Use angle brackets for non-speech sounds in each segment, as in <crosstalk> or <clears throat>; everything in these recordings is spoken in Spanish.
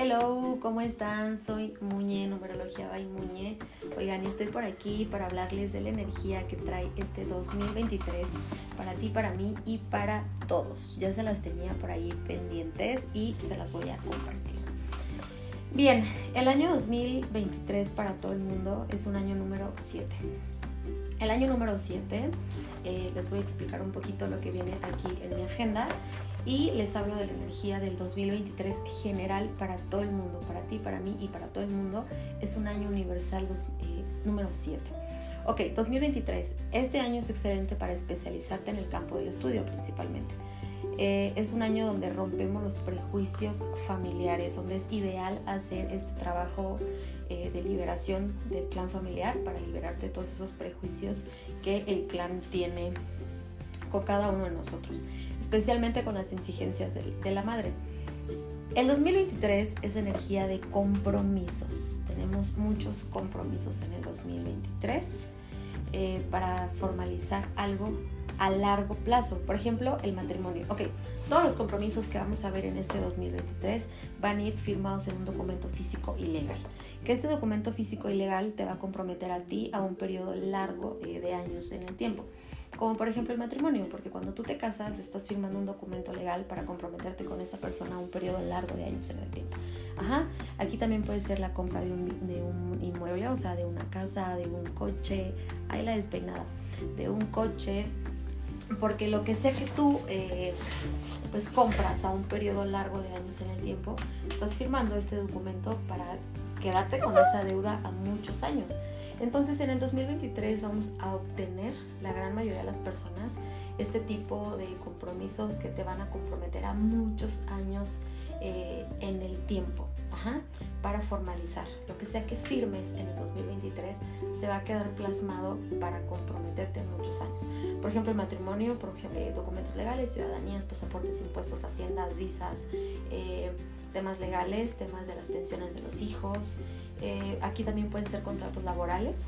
Hello, ¿cómo están? Soy Muñe, numerología by Muñe. Oigan, estoy por aquí para hablarles de la energía que trae este 2023 para ti, para mí y para todos. Ya se las tenía por ahí pendientes y se las voy a compartir. Bien, el año 2023 para todo el mundo es un año número 7. El año número 7 eh, les voy a explicar un poquito lo que viene aquí en mi agenda y les hablo de la energía del 2023 general para todo el mundo, para ti, para mí y para todo el mundo. Es un año universal eh, número 7. Ok, 2023. Este año es excelente para especializarte en el campo del estudio principalmente. Eh, es un año donde rompemos los prejuicios familiares, donde es ideal hacer este trabajo eh, de liberación del clan familiar para liberarte de todos esos prejuicios que el clan tiene con cada uno de nosotros, especialmente con las exigencias de, la madre. El 2023 es energía de compromisos. Tenemos muchos compromisos en el 2023 eh, para formalizar algo a largo plazo. Por ejemplo, el matrimonio. Ok, todos los compromisos que vamos a ver en este 2023 van a ir firmados en un documento físico y legal. Que este documento físico y legal te va a comprometer a ti a un periodo largo eh, de años en el tiempo como por ejemplo el matrimonio, porque cuando tú te casas estás firmando un documento legal para comprometerte con esa persona un periodo largo de años en el tiempo. Ajá, aquí también puede ser la compra de un, inmueble, o sea, de una casa, de un coche, ahí la despeinada, de un coche, porque lo que sé que tú eh, pues compras a un periodo largo de años en el tiempo, estás firmando este documento para quedarte con esa deuda a muchos años. Entonces en el 2023 vamos a obtener, la gran mayoría de las personas, este tipo de compromisos que te van a comprometer a muchos años eh, en el tiempo para formalizar. Lo que sea que firmes en el 2023 se va a quedar plasmado para comprometerte muchos años. Por ejemplo, el matrimonio, por ejemplo, documentos legales, ciudadanías, pasaportes, impuestos, haciendas, visas, eh, temas legales, temas de las pensiones de los hijos. Eh, aquí también pueden ser contratos laborales.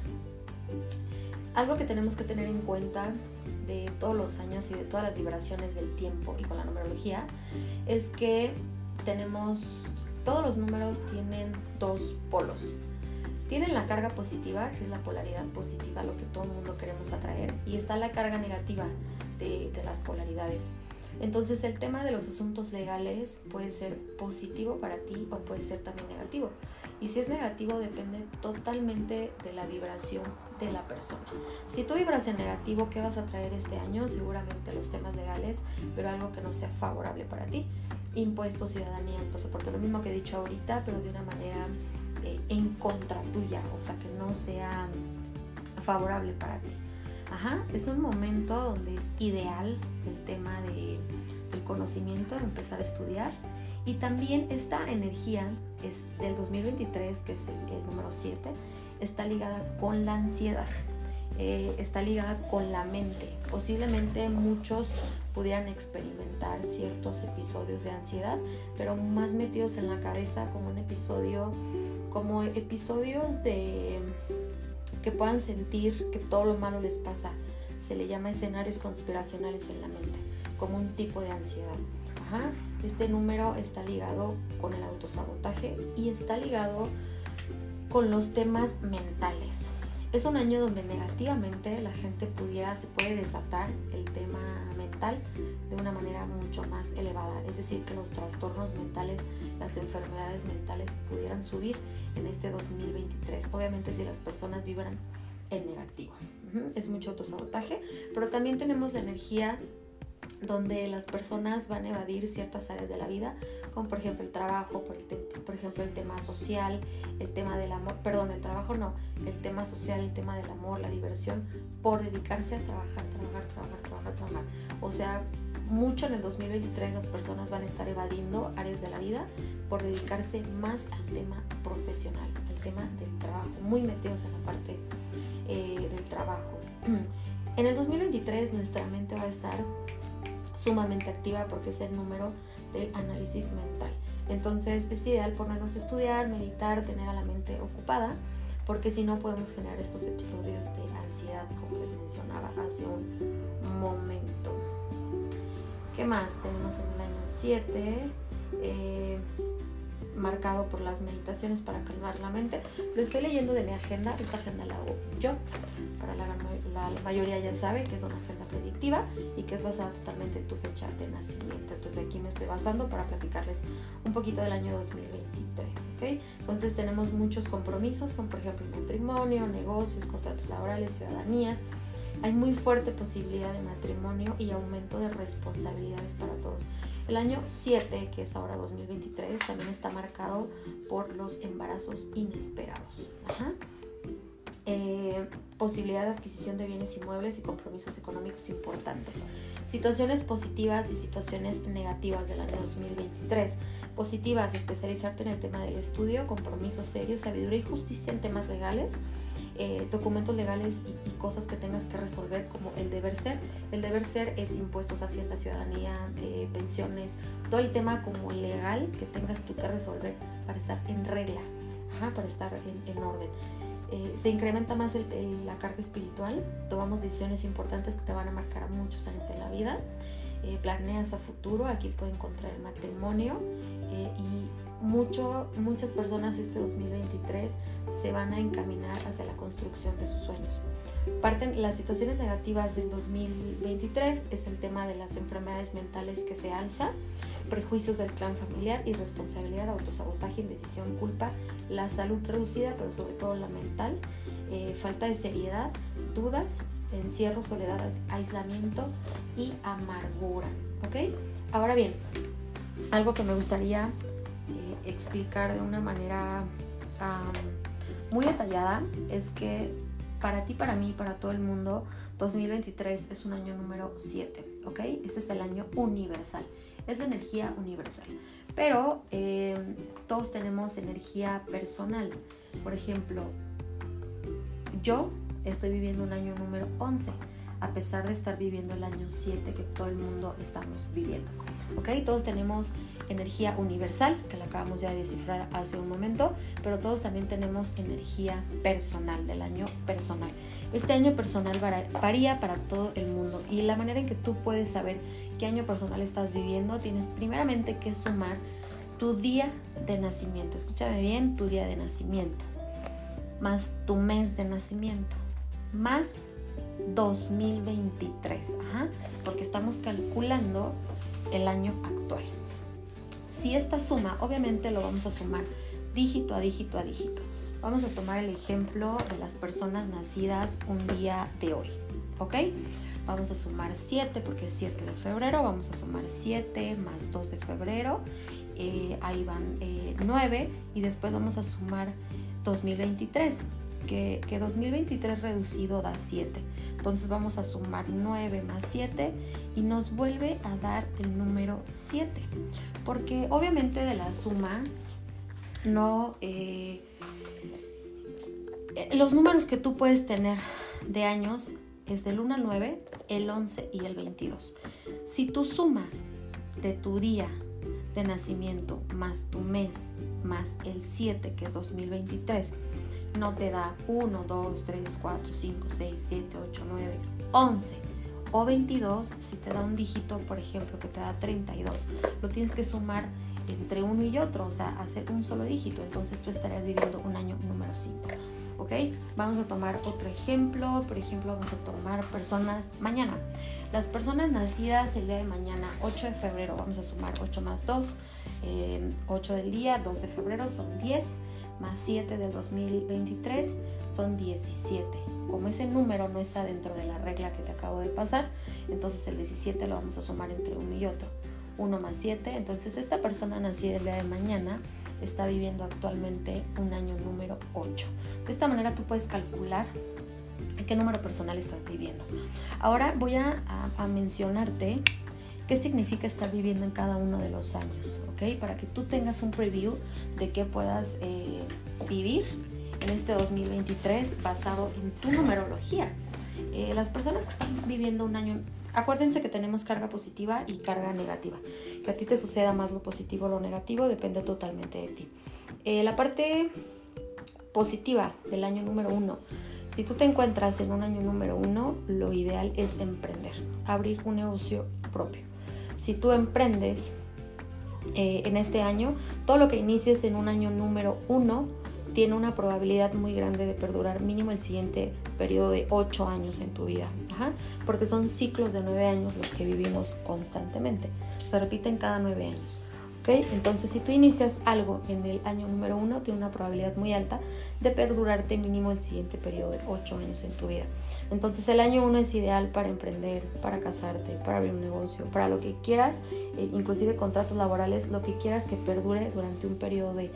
Algo que tenemos que tener en cuenta de todos los años y de todas las vibraciones del tiempo y con la numerología es que tenemos, todos los números tienen dos polos. Tienen la carga positiva, que es la polaridad positiva, lo que todo el mundo queremos atraer, y está la carga negativa de, de las polaridades. Entonces el tema de los asuntos legales puede ser positivo para ti o puede ser también negativo. Y si es negativo depende totalmente de la vibración de la persona. Si tú vibras en negativo, ¿qué vas a traer este año? Seguramente los temas legales, pero algo que no sea favorable para ti. Impuestos, ciudadanías, pasaporte, lo mismo que he dicho ahorita, pero de una manera eh, en contra tuya, o sea, que no sea favorable para ti. Ajá, es un momento donde es ideal el tema de, del conocimiento, de empezar a estudiar. Y también esta energía es del 2023, que es el, número 7, está ligada con la ansiedad, eh, está ligada con la mente. Posiblemente muchos pudieran experimentar ciertos episodios de ansiedad, pero más metidos en la cabeza como un episodio, como episodios de que puedan sentir que todo lo malo les pasa. Se le llama escenarios conspiracionales en la mente, como un tipo de ansiedad. Este número está ligado con el autosabotaje y está ligado con los temas mentales. Es un año donde negativamente la gente pudiera, se puede desatar el tema mental de una manera mucho más elevada. Es decir, que los trastornos mentales, las enfermedades mentales pudieran subir en este 2023. Obviamente si las personas vibran en negativo. Es mucho autosabotaje, pero también tenemos la energía donde las personas van a evadir ciertas áreas de la vida, como por ejemplo el trabajo, por, por, ejemplo el tema social, el tema del amor, perdón, el trabajo no, el tema social, el tema del amor, la diversión, por dedicarse a trabajar, trabajar, trabajar, trabajar, trabajar. O sea, mucho en el 2023 las personas van a estar evadiendo áreas de la vida por dedicarse más al tema profesional, al tema del trabajo, muy metidos en la parte eh, del trabajo. <clears throat> En el 2023 nuestra mente va a estar sumamente activa porque es el número del análisis mental. Entonces es ideal ponernos a estudiar, meditar, tener a la mente ocupada, porque si no podemos generar estos episodios de ansiedad, como les mencionaba hace un momento. ¿Qué más tenemos en el año 7? Eh, marcado por las meditaciones para calmar la mente. Lo estoy leyendo de mi agenda, esta agenda la hago yo, para la, la mayoría ya sabe que es una agenda predictiva y que es basada totalmente en tu fecha de nacimiento. Entonces aquí me estoy basando para platicarles un poquito del año 2023, ¿ok? Entonces tenemos muchos compromisos, como por ejemplo matrimonio, negocios, contratos laborales, ciudadanías, hay muy fuerte posibilidad de matrimonio y aumento de responsabilidades para todos. El año 7, que es ahora 2023, también está marcado por los embarazos inesperados. Eh, posibilidad de adquisición de bienes inmuebles y compromisos económicos importantes. Situaciones positivas y situaciones negativas del año 2023. Positivas, especializarte en el tema del estudio, compromisos serios, sabiduría y justicia en temas legales eh, documentos legales y, cosas que tengas que resolver como el deber ser. El deber ser es impuestos, hacienda, ciudadanía, eh, pensiones, todo el tema como legal que tengas tú que resolver para estar en regla, para estar en, orden. Eh, se incrementa más la carga espiritual, tomamos decisiones importantes que te van a marcar muchos años en la vida, planeas a futuro, aquí puede encontrar el matrimonio y mucho, muchas personas este 2023 se van a encaminar hacia la construcción de sus sueños. Parten las situaciones negativas del 2023 es el tema de las enfermedades mentales que se alza, prejuicios del clan familiar, irresponsabilidad, autosabotaje, indecisión, culpa, la salud reducida, pero sobre todo la mental, eh, falta de seriedad, dudas, encierro, soledad, aislamiento y amargura. ¿Ok? Ahora bien, algo que me gustaría explicar de una manera muy detallada es que para ti, para mí, para todo el mundo, 2023 es un año número 7, ¿ok? Ese es el año universal, es la energía universal. Pero eh, todos tenemos energía personal. Por ejemplo, yo estoy viviendo un año número 11 a pesar de estar viviendo el año 7 que todo el mundo estamos viviendo. ¿Ok? Todos tenemos energía universal, que la acabamos ya de descifrar hace un momento, pero todos también tenemos energía personal, del año personal. Este año personal varía para todo el mundo y la manera en que tú puedes saber qué año personal estás viviendo, tienes primeramente que sumar tu día de nacimiento. Escúchame bien, tu día de nacimiento, más tu mes de nacimiento, más 2023, porque estamos calculando el año actual. Si esta suma, obviamente lo vamos a sumar dígito a dígito a dígito. Vamos a tomar el ejemplo de las personas nacidas un día de hoy, ¿ok? Vamos a sumar 7 porque es 7 de febrero, vamos a sumar 7 más 2 de febrero, eh, ahí van 9 eh, y después vamos a sumar 2023 que, 2023 reducido da 7. Entonces vamos a sumar 9 más 7 y nos vuelve a dar el número 7. Porque obviamente de la suma no... Eh, eh, los números que tú puedes tener de años es del 1 al 9, el 11 y el 22. Si tu suma de tu día de nacimiento más tu mes más el 7 que es 2023 no te da 1, 2, 3, 4, 5, 6, 7, 8, 9, 11 o 22 si te da un dígito, por ejemplo, que te da 32. Lo tienes que sumar entre uno y otro, o sea, hacer un solo dígito. Entonces tú estarías viviendo un año número 5. ¿Ok? Vamos a tomar otro ejemplo. Por ejemplo, vamos a tomar personas mañana. Las personas nacidas el día de mañana, 8 de febrero, vamos a sumar 8 más 2, 8 del día, 2 de febrero son 10 más 7 del 2023 son 17. Como ese número no está dentro de la regla que te acabo de pasar, entonces el 17 lo vamos a sumar entre uno y otro. 1 más 7, entonces esta persona nacida el día de mañana está viviendo actualmente un año número 8. De esta manera tú puedes calcular qué número personal estás viviendo. Ahora voy a, a mencionarte qué significa estar viviendo en cada uno de los años, ¿ok? Para que tú tengas un preview de qué puedas eh, vivir en este 2023 basado en tu numerología. Eh, las personas que están viviendo un año, acuérdense que tenemos carga positiva y carga negativa. Que a ti te suceda más lo positivo o lo negativo depende totalmente de ti. Eh, la parte positiva del año número uno. Si tú te encuentras en un año número uno, lo ideal es emprender, abrir un negocio propio si tú emprendes, eh, en este año, todo lo que inicies en un año número uno tiene una probabilidad muy grande de perdurar mínimo el siguiente periodo de 8 años en tu vida, porque son ciclos de 9 años los que vivimos constantemente, se repiten cada 9 años. Entonces, si tú inicias algo en el año número 1, tiene una probabilidad muy alta de perdurarte mínimo el siguiente periodo de 8 años en tu vida. Entonces el año 1 es ideal para emprender, para casarte, para abrir un negocio, para lo que quieras, eh, inclusive contratos laborales, lo que quieras que perdure durante un periodo de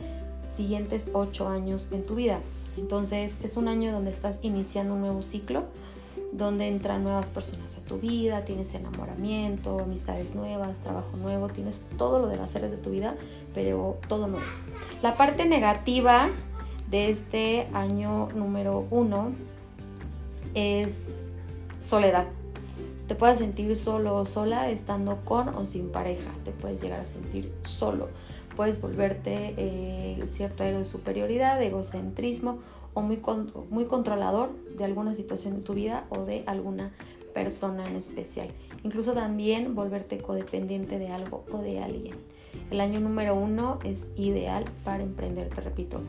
siguientes ocho años en tu vida. Entonces es un año donde estás iniciando un nuevo ciclo, donde entran nuevas personas a tu vida, tienes enamoramiento, amistades nuevas, trabajo nuevo, tienes todo lo de las áreas de tu vida, pero todo nuevo. La parte negativa de este año número uno es soledad. Te puedes sentir solo o sola estando con o sin pareja. Te puedes llegar a sentir solo puedes volverte eh, cierto aire de superioridad, de egocentrismo o muy, muy controlador de alguna situación en tu vida o de alguna persona en especial. Incluso también volverte codependiente de algo o de alguien. El año número uno es ideal para emprender, te repito.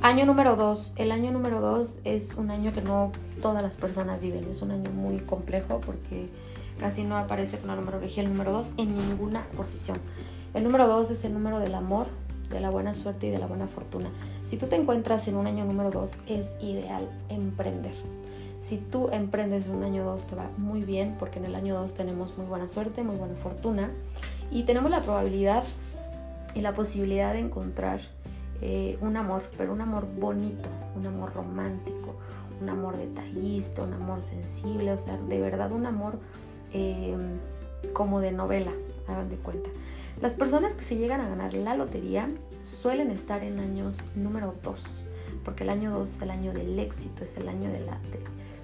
Año número dos. El año número dos es un año que no todas las personas viven. Es un año muy complejo porque casi no aparece con la numerología el número dos en ninguna posición. El número dos es el número del amor, de la buena suerte y de la buena fortuna. Si tú te encuentras en un año número dos, es ideal emprender. Si tú emprendes un año 2 te va muy bien porque en el año 2 tenemos muy buena suerte, muy buena fortuna y tenemos la probabilidad y la posibilidad de encontrar eh, un amor, pero un amor bonito, un amor romántico, un amor detallista, un amor sensible, o sea, de verdad un amor eh, como de novela, hagan de cuenta. Las personas que se llegan a ganar la lotería suelen estar en años número 2, porque el año 2 es el año del éxito, es el año de la...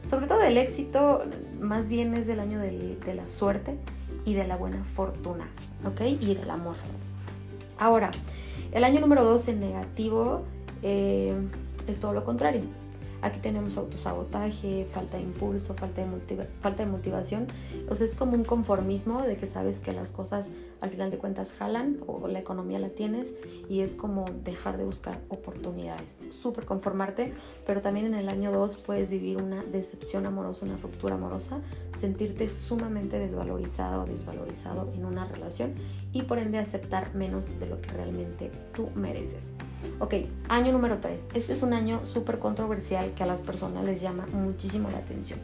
sobre todo del éxito, más bien es el año de la suerte y de la buena fortuna, ¿ok? Y del amor. Ahora, el año número 2 en negativo eh, es todo lo contrario. Aquí tenemos autosabotaje, falta de impulso, falta de, falta de motivación. O sea, es como un conformismo de que sabes que las cosas al final de cuentas jalan o la economía la tienes y es como dejar de buscar oportunidades. Súper conformarte, pero también en el año 2 puedes vivir una decepción amorosa, una ruptura amorosa, sentirte sumamente desvalorizado o desvalorizado en una relación y por ende aceptar menos de lo que realmente tú mereces. Ok, año número 3. Este es un año súper controversial que a las personas les llama muchísimo la atención.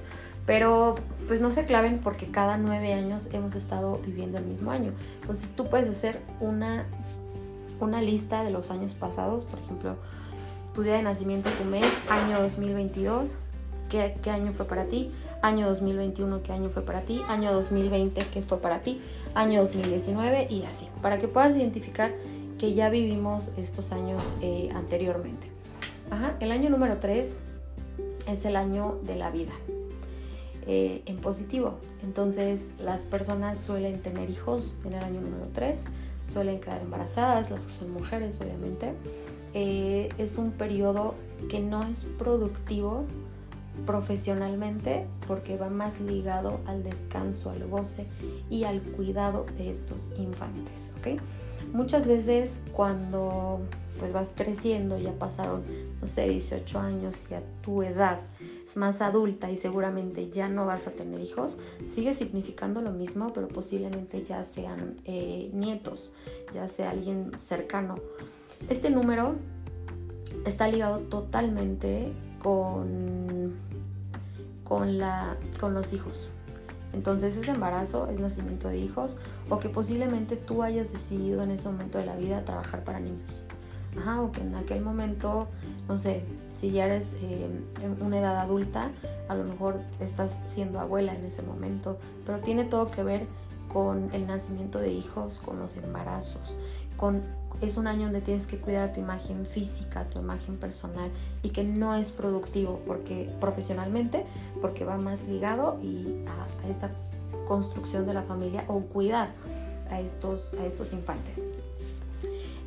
Pero pues no se claven porque cada nueve años hemos estado viviendo el mismo año. Entonces tú puedes hacer una, una lista de los años pasados, por ejemplo, tu día de nacimiento, tu mes, año 2022, ¿qué, qué año fue para ti? Año 2021, ¿qué año fue para ti? Año 2020, ¿qué fue para ti? Año 2019 y así, para que puedas identificar que ya vivimos estos años eh, anteriormente. Ajá, el año número 3 es el año de la vida. Eh, en positivo. Entonces las personas suelen tener hijos en el año número 3, suelen quedar embarazadas, las que son mujeres obviamente. Eh, es un periodo que no es productivo profesionalmente porque va más ligado al descanso, al goce y al cuidado de estos infantes. ¿okay? Muchas veces cuando pues vas creciendo, ya pasaron, no sé, 18 años y a tu edad es más adulta y seguramente ya no vas a tener hijos, sigue significando lo mismo, pero posiblemente ya sean eh, nietos, ya sea alguien cercano. Este número está ligado totalmente con, con, los hijos. Entonces ese embarazo es nacimiento de hijos o que posiblemente tú hayas decidido en ese momento de la vida trabajar para niños. Ajá, o que en aquel momento, no sé, si ya eres eh, en una edad adulta, a lo mejor estás siendo abuela en ese momento, pero tiene todo que ver con el nacimiento de hijos, con los embarazos, con es un año donde tienes que cuidar a tu imagen física, tu imagen personal y que no es productivo porque profesionalmente, porque va más ligado y a, esta construcción de la familia o cuidar a estos, a estos infantes.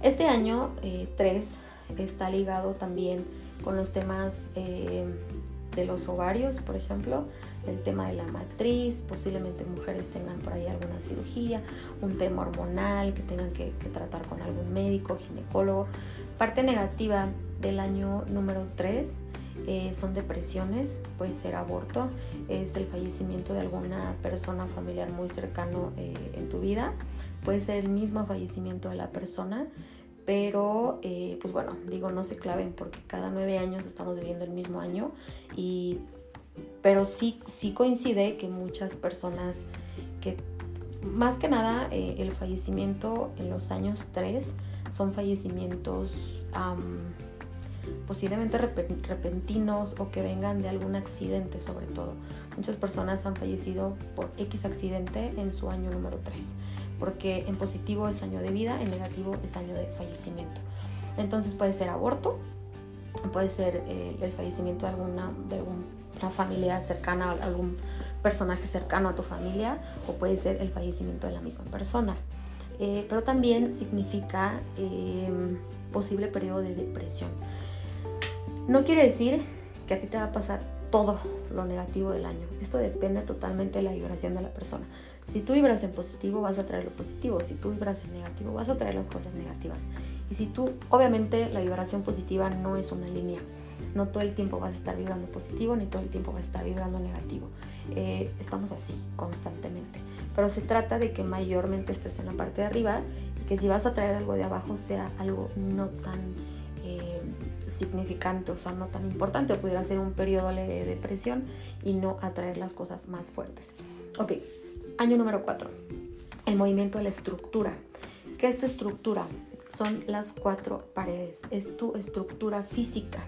Este año 3 eh, está ligado también con los temas eh, de los ovarios, por ejemplo, el tema de la matriz, posiblemente mujeres tengan por ahí alguna cirugía, un tema hormonal que tengan que, tratar con algún médico, ginecólogo. Parte negativa del año número 3 eh, son depresiones, puede ser aborto, es el fallecimiento de alguna persona familiar muy cercano en tu vida, puede ser el mismo fallecimiento de la persona, pero eh, pues bueno, digo, no se claven porque cada nueve años estamos viviendo el mismo año y pero sí, sí coincide que muchas personas que más que nada eh, el fallecimiento en los años tres son fallecimientos posiblemente repentinos o que vengan de algún accidente sobre todo. Muchas personas han fallecido por X accidente en su año número 3 porque en positivo es año de vida, en negativo es año de fallecimiento. Entonces puede ser aborto, puede ser eh, el fallecimiento de alguna, de alguna familia cercana, algún personaje cercano a tu familia, o puede ser el fallecimiento de la misma persona. Eh, pero también significa em, posible periodo de depresión. No quiere decir que a ti te va a pasar todo lo negativo del año. Esto depende totalmente de la vibración de la persona. Si tú vibras en positivo, vas a traer lo positivo. Si tú vibras en negativo, vas a traer las cosas negativas. Y si tú, obviamente, la vibración positiva no es una línea. No todo el tiempo vas a estar vibrando positivo, ni todo el tiempo vas a estar vibrando negativo. Eh, estamos así constantemente. Pero se trata de que mayormente estés en la parte de arriba y que si vas a traer algo de abajo sea algo no tan eh, significante, o sea, no tan importante, o pudiera ser un periodo leve de depresión y no atraer las cosas más fuertes. Ok, año número 4, el movimiento de la estructura. ¿Qué es tu estructura? Son las cuatro paredes, es tu estructura física.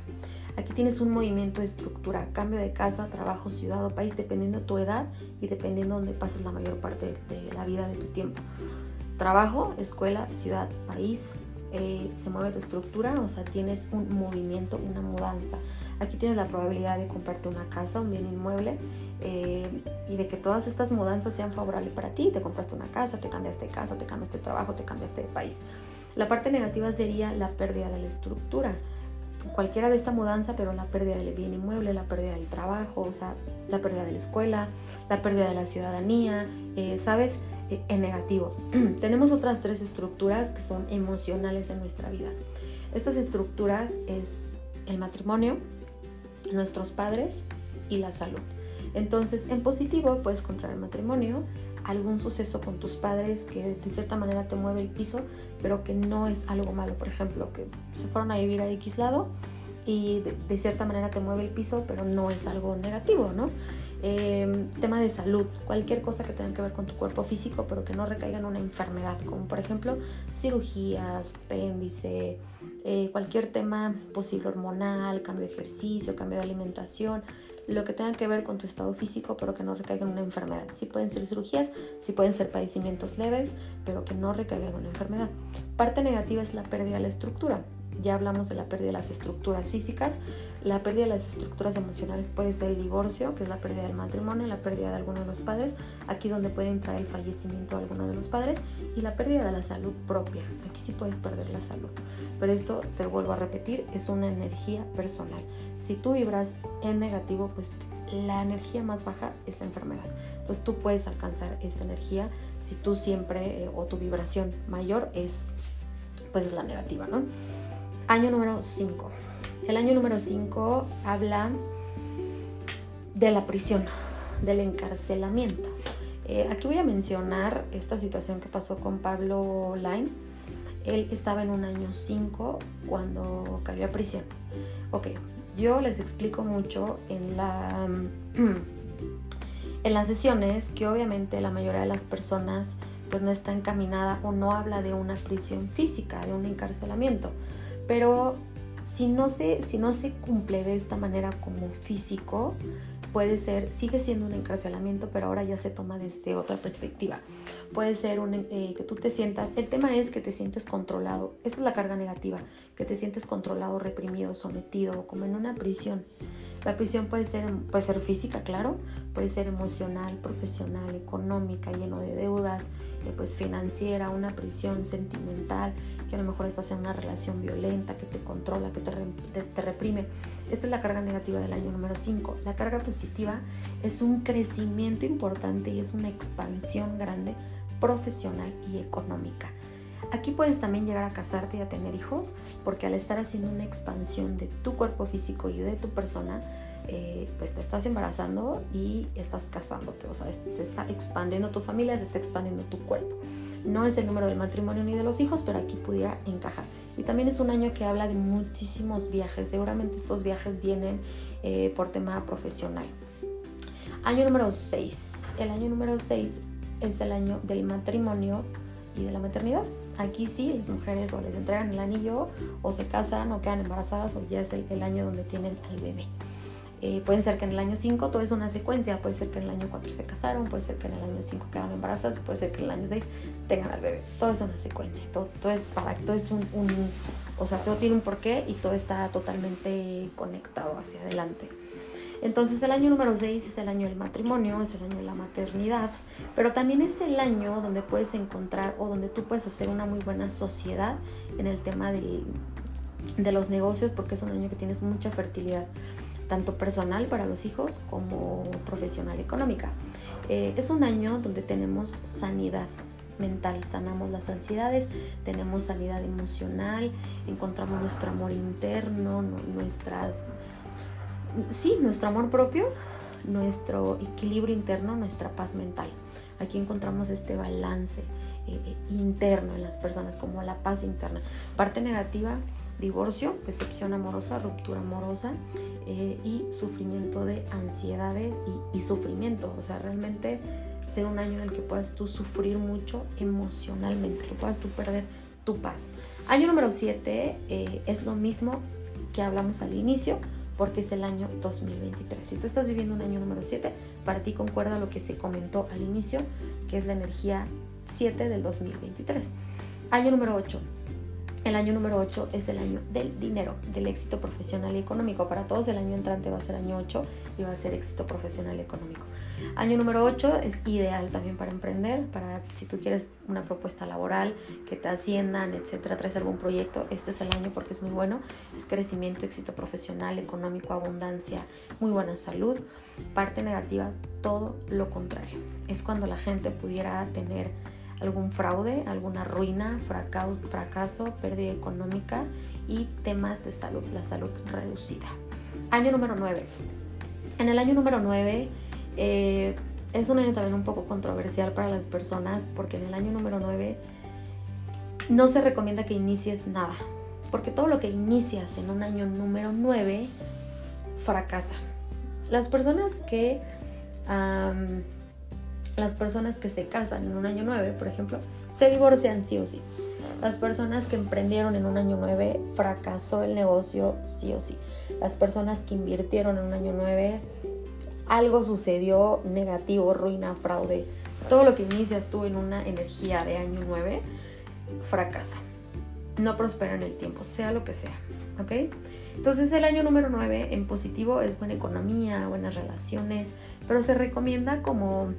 Aquí tienes un movimiento de estructura, cambio de casa, trabajo, ciudad o país, dependiendo de tu edad y dependiendo de donde pases la mayor parte de la vida de tu tiempo. Trabajo, escuela, ciudad, país, eh, se mueve tu estructura, o sea, tienes un movimiento, una mudanza. Aquí tienes la probabilidad de comprarte una casa, un bien inmueble eh, y de que todas estas mudanzas sean favorables para ti. Te compraste una casa, te cambiaste de casa, te cambiaste de trabajo, te cambiaste de país. La parte negativa sería la pérdida de la estructura. Cualquiera de esta mudanza, pero la pérdida del bien inmueble, la pérdida del trabajo, o sea, la pérdida de la escuela, la pérdida de la ciudadanía, eh, ¿sabes? En negativo. <clears throat> Tenemos otras tres estructuras que son emocionales en nuestra vida. Estas estructuras es el matrimonio, nuestros padres y la salud. Entonces, en positivo puedes encontrar el matrimonio, algún suceso con tus padres que de cierta manera te mueve el piso, pero que no es algo malo. Por ejemplo, que se fueron a vivir a X lado y de, de cierta manera te mueve el piso, pero no es algo negativo, ¿no? Tema de salud, cualquier cosa que tenga que ver con tu cuerpo físico, pero que no recaiga en una enfermedad, como por ejemplo cirugías, apéndice, eh, cualquier tema posible hormonal, cambio de ejercicio, cambio de alimentación, lo que tenga que ver con tu estado físico, pero que no recaiga en una enfermedad. Sí pueden ser cirugías, sí pueden ser padecimientos leves, pero que no recaigan en una enfermedad. Parte negativa es la pérdida de la estructura ya hablamos de la pérdida de las estructuras físicas, la pérdida de las estructuras emocionales puede ser el divorcio, que es la pérdida del matrimonio, la pérdida de alguno de los padres, aquí donde puede entrar el fallecimiento de alguno de los padres, y la pérdida de la salud propia, aquí sí puedes perder la salud. Pero esto, te vuelvo a repetir, es una energía personal. Si tú vibras en negativo, pues la energía más baja es la enfermedad. Entonces tú puedes alcanzar esta energía si tú siempre eh, o tu vibración mayor es pues es la negativa, ¿no? Año número 5. El año número 5 habla de la prisión, del encarcelamiento. Eh, aquí voy a mencionar esta situación que pasó con Pablo Line. Él estaba en un año 5 cuando cayó a prisión. Ok, yo les explico mucho en, la, <clears throat> en las sesiones que obviamente la mayoría de las personas pues no está encaminada o no habla de una prisión física, de un encarcelamiento pero si no se, si no se cumple de esta manera como físico, puede ser, sigue siendo un encarcelamiento, pero ahora ya se toma desde otra perspectiva. Puede ser eh, que tú te sientas, el tema es que te sientes controlado, esta es la carga negativa, que te sientes controlado, reprimido, sometido, como en una prisión. La prisión puede ser, puede ser física, claro, puede ser emocional, profesional, económica, lleno de deudas, eh, pues financiera, una prisión sentimental, que a lo mejor estás en una relación violenta, que te controla, que te, te reprime. Esta es la carga negativa del año número 5. La carga positiva es un crecimiento importante y es una expansión grande profesional y económica. Aquí puedes también llegar a casarte y a tener hijos, porque al estar haciendo una expansión de tu cuerpo físico y de tu persona, eh, pues te estás embarazando y estás casándote, o sea, se está expandiendo tu familia, se está expandiendo tu cuerpo. No es el número del matrimonio ni de los hijos, pero aquí pudiera encajar. Y también es un año que habla de muchísimos viajes. Seguramente estos viajes vienen eh, por tema profesional. Año número 6. El año número 6 es el año del matrimonio y de la maternidad. Aquí sí, las mujeres o les entregan el anillo o se casan o quedan embarazadas o ya es el, año donde tienen al bebé. Eh, pueden ser que en el año 5 todo es una secuencia, puede ser que en el año 4 se casaron, puede ser que en el año 5 quedan embarazadas, puede ser que en el año 6 tengan al bebé. Todo es una secuencia, todo, todo es para, todo es un, un, o sea, todo tiene un porqué y todo está totalmente conectado hacia adelante. Entonces el año número 6 es el año del matrimonio, es el año de la maternidad, pero también es el año donde puedes encontrar o donde tú puedes hacer una muy buena sociedad en el tema de, los negocios porque es un año que tienes mucha fertilidad tanto personal para los hijos como profesional económica. Eh, es un año donde tenemos sanidad mental, sanamos las ansiedades, tenemos sanidad emocional, encontramos nuestro amor interno, nuestras sí, nuestro amor propio, nuestro equilibrio interno, nuestra paz mental. Aquí encontramos este balance eh, eh, interno en las personas, como la paz interna. Parte negativa, divorcio, decepción amorosa, ruptura amorosa eh, y sufrimiento de ansiedades y, sufrimiento. O sea, realmente ser un año en el que puedas tú sufrir mucho emocionalmente, que puedas tú perder tu paz. Año número 7 es lo mismo que hablamos al inicio, porque es el año 2023. Si tú estás viviendo un año número 7, para ti concuerda lo que se comentó al inicio, que es la energía 7 del 2023. Año número 8, el año número 8 es el año del dinero, del éxito profesional y económico. Para todos el año entrante va a ser año 8 y va a ser éxito profesional y económico. Año número 8 es ideal también para emprender, para si tú quieres una propuesta laboral, que te asciendan, etcétera, traes algún proyecto, este es el año porque es muy bueno. Es crecimiento, éxito profesional, económico, abundancia, muy buena salud. Parte negativa, todo lo contrario. Es cuando la gente pudiera tener algún fraude, alguna ruina, fracaso, fracaso, pérdida económica y temas de salud, la salud reducida. Año número 9. En el año número 9 eh, es un año también un poco controversial para las personas porque en el año número 9 no se recomienda que inicies nada, porque todo lo que inicias en un año número 9 fracasa. Las personas que las personas que se casan en un año 9, por ejemplo, se divorcian sí o sí. Las personas que emprendieron en un año 9, fracasó el negocio sí o sí. Las personas que invirtieron en un año 9, algo sucedió negativo, ruina, fraude. Todo lo que inicias tú en una energía de año 9, fracasa. No prospera en el tiempo, sea lo que sea. ¿Ok? Entonces el año número 9 en positivo es buena economía, buenas relaciones, pero se recomienda como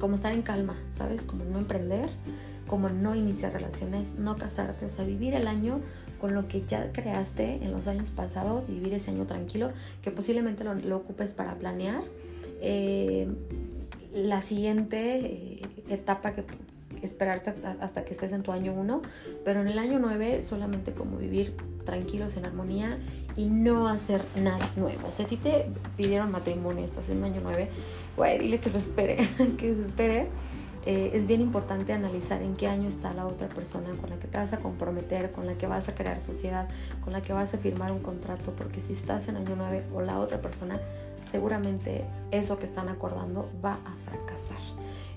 como estar en calma, ¿sabes? Como no emprender, como no iniciar relaciones, no casarte, o sea, vivir el año con lo que ya creaste en los años pasados y vivir ese año tranquilo, que posiblemente lo, ocupes para planear eh, la siguiente eh, etapa que, esperarte hasta, que estés en tu año 1, pero en el año 9 solamente como vivir tranquilos en armonía y no hacer nada nuevo. O sea, a ti te pidieron matrimonio, estás en un año 9 güey, dile que se espere, <laughs> que se espere. Eh, es bien importante analizar en qué año está la otra persona con la que te vas a comprometer, con la que vas a crear sociedad, con la que vas a firmar un contrato, porque si estás en año 9 o la otra persona, seguramente eso que están acordando va a fracasar.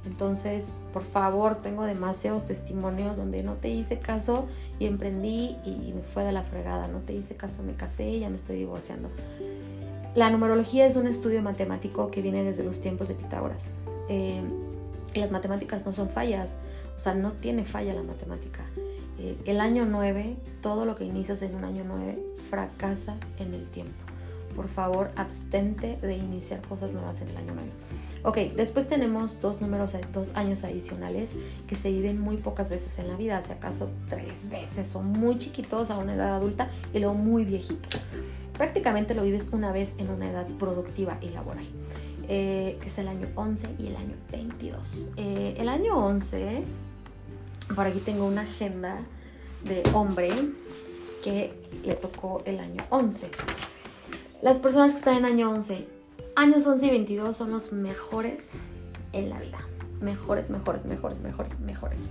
Entonces, por favor, tengo demasiados testimonios donde no te hice caso y emprendí y me fue de la fregada, no te hice caso, me casé y ya me estoy divorciando. La numerología es un estudio matemático que viene desde los tiempos de Pitágoras. Eh, las matemáticas no son fallas, o sea, no tiene falla la matemática. Eh, el año 9, todo lo que inicias en un año 9 fracasa en el tiempo. por favor, abstente de iniciar cosas nuevas en el año nuevo. Ok, después tenemos dos números, dos años adicionales que se viven muy pocas veces en la vida, si acaso tres veces, son muy chiquitos a una edad adulta y luego muy viejitos. Prácticamente lo vives una vez en una edad productiva y laboral. Eh, que es el año 11 y el año 22. Eh, el año 11, por aquí tengo una agenda de hombre que le tocó el año 11. Las personas que están en año 11, años 11 y 22 son los mejores en la vida. Mejores, mejores, mejores, mejores, mejores.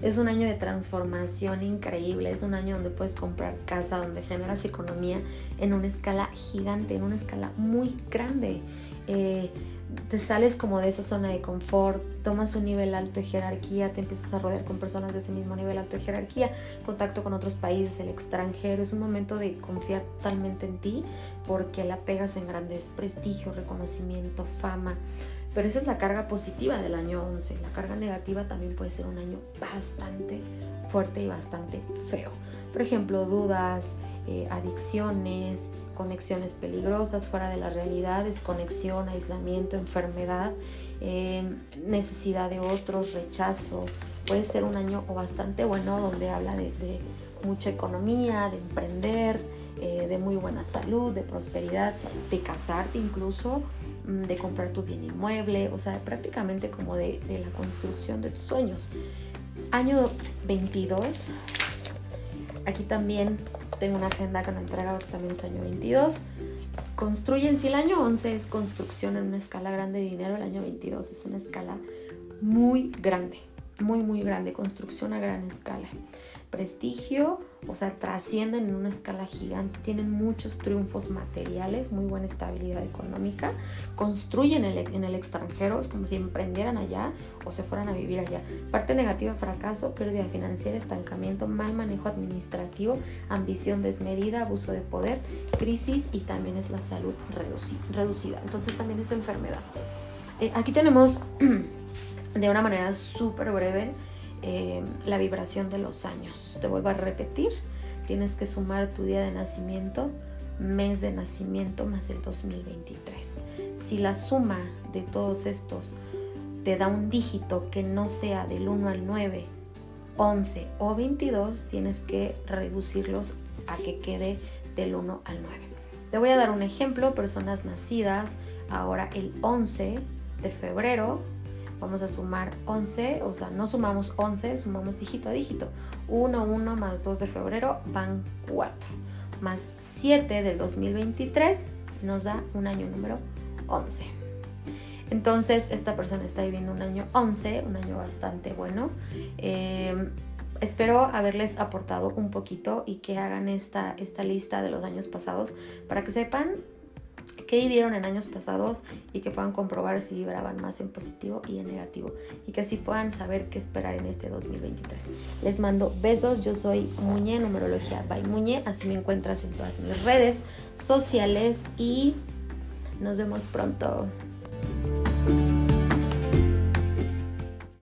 Es un año de transformación increíble, es un año donde puedes comprar casa, donde generas economía en una escala gigante, en una escala muy grande. Eh, te sales como de esa zona de confort, tomas un nivel alto de jerarquía, te empiezas a rodear con personas de ese mismo nivel alto de jerarquía, contacto con otros países, el extranjero, es un momento de confiar totalmente en ti porque la pegas en grandes prestigio, reconocimiento, fama. Pero esa es la carga positiva del año 11. La carga negativa también puede ser un año bastante fuerte y bastante feo. Por ejemplo, dudas, eh, adicciones, conexiones peligrosas fuera de la realidad, desconexión, aislamiento, enfermedad, eh, necesidad de otros, rechazo. Puede ser un año bastante bueno donde habla de, mucha economía, de emprender, eh, de muy buena salud, de prosperidad, de casarte incluso, de comprar tu bien inmueble, o sea, prácticamente como de, de la construcción de tus sueños. Año 22, aquí también tengo una agenda que no he entregado que también es año 22. Construyen, si el año 11 es construcción en una escala grande de dinero, el año 22 es una escala muy grande, muy, muy grande, construcción a gran escala prestigio, o sea, trascienden en una escala gigante, tienen muchos triunfos materiales, muy buena estabilidad económica, construyen en el extranjero, es como si emprendieran allá o se fueran a vivir allá. Parte negativa, fracaso, pérdida financiera, estancamiento, mal manejo administrativo, ambición desmedida, abuso de poder, crisis y también es la salud reducida. Entonces también es enfermedad. Eh, aquí tenemos <clears throat> de una manera súper breve eh, la vibración de los años. Te vuelvo a repetir, tienes que sumar tu día de nacimiento, mes de nacimiento más el 2023. Si la suma de todos estos te da un dígito que no sea del 1 al 9, 11 o 22, tienes que reducirlos a que quede del 1 al 9. Te voy a dar un ejemplo, personas nacidas ahora el 11 de febrero vamos a sumar 11, o sea, no sumamos 11, sumamos dígito a dígito. 1, 1 más 2 de febrero van 4, más 7 del 2023 nos da un año número 11. Entonces, esta persona está viviendo un año 11, un año bastante bueno. Eh, espero haberles aportado un poquito y que hagan esta, esta lista de los años pasados para que sepan qué vivieron en años pasados y que puedan comprobar si vibraban más en positivo y en negativo y que así puedan saber qué esperar en este 2023. Les mando besos, yo soy Muñe, numerología by Muñe, así me encuentras en todas mis redes sociales y nos vemos pronto.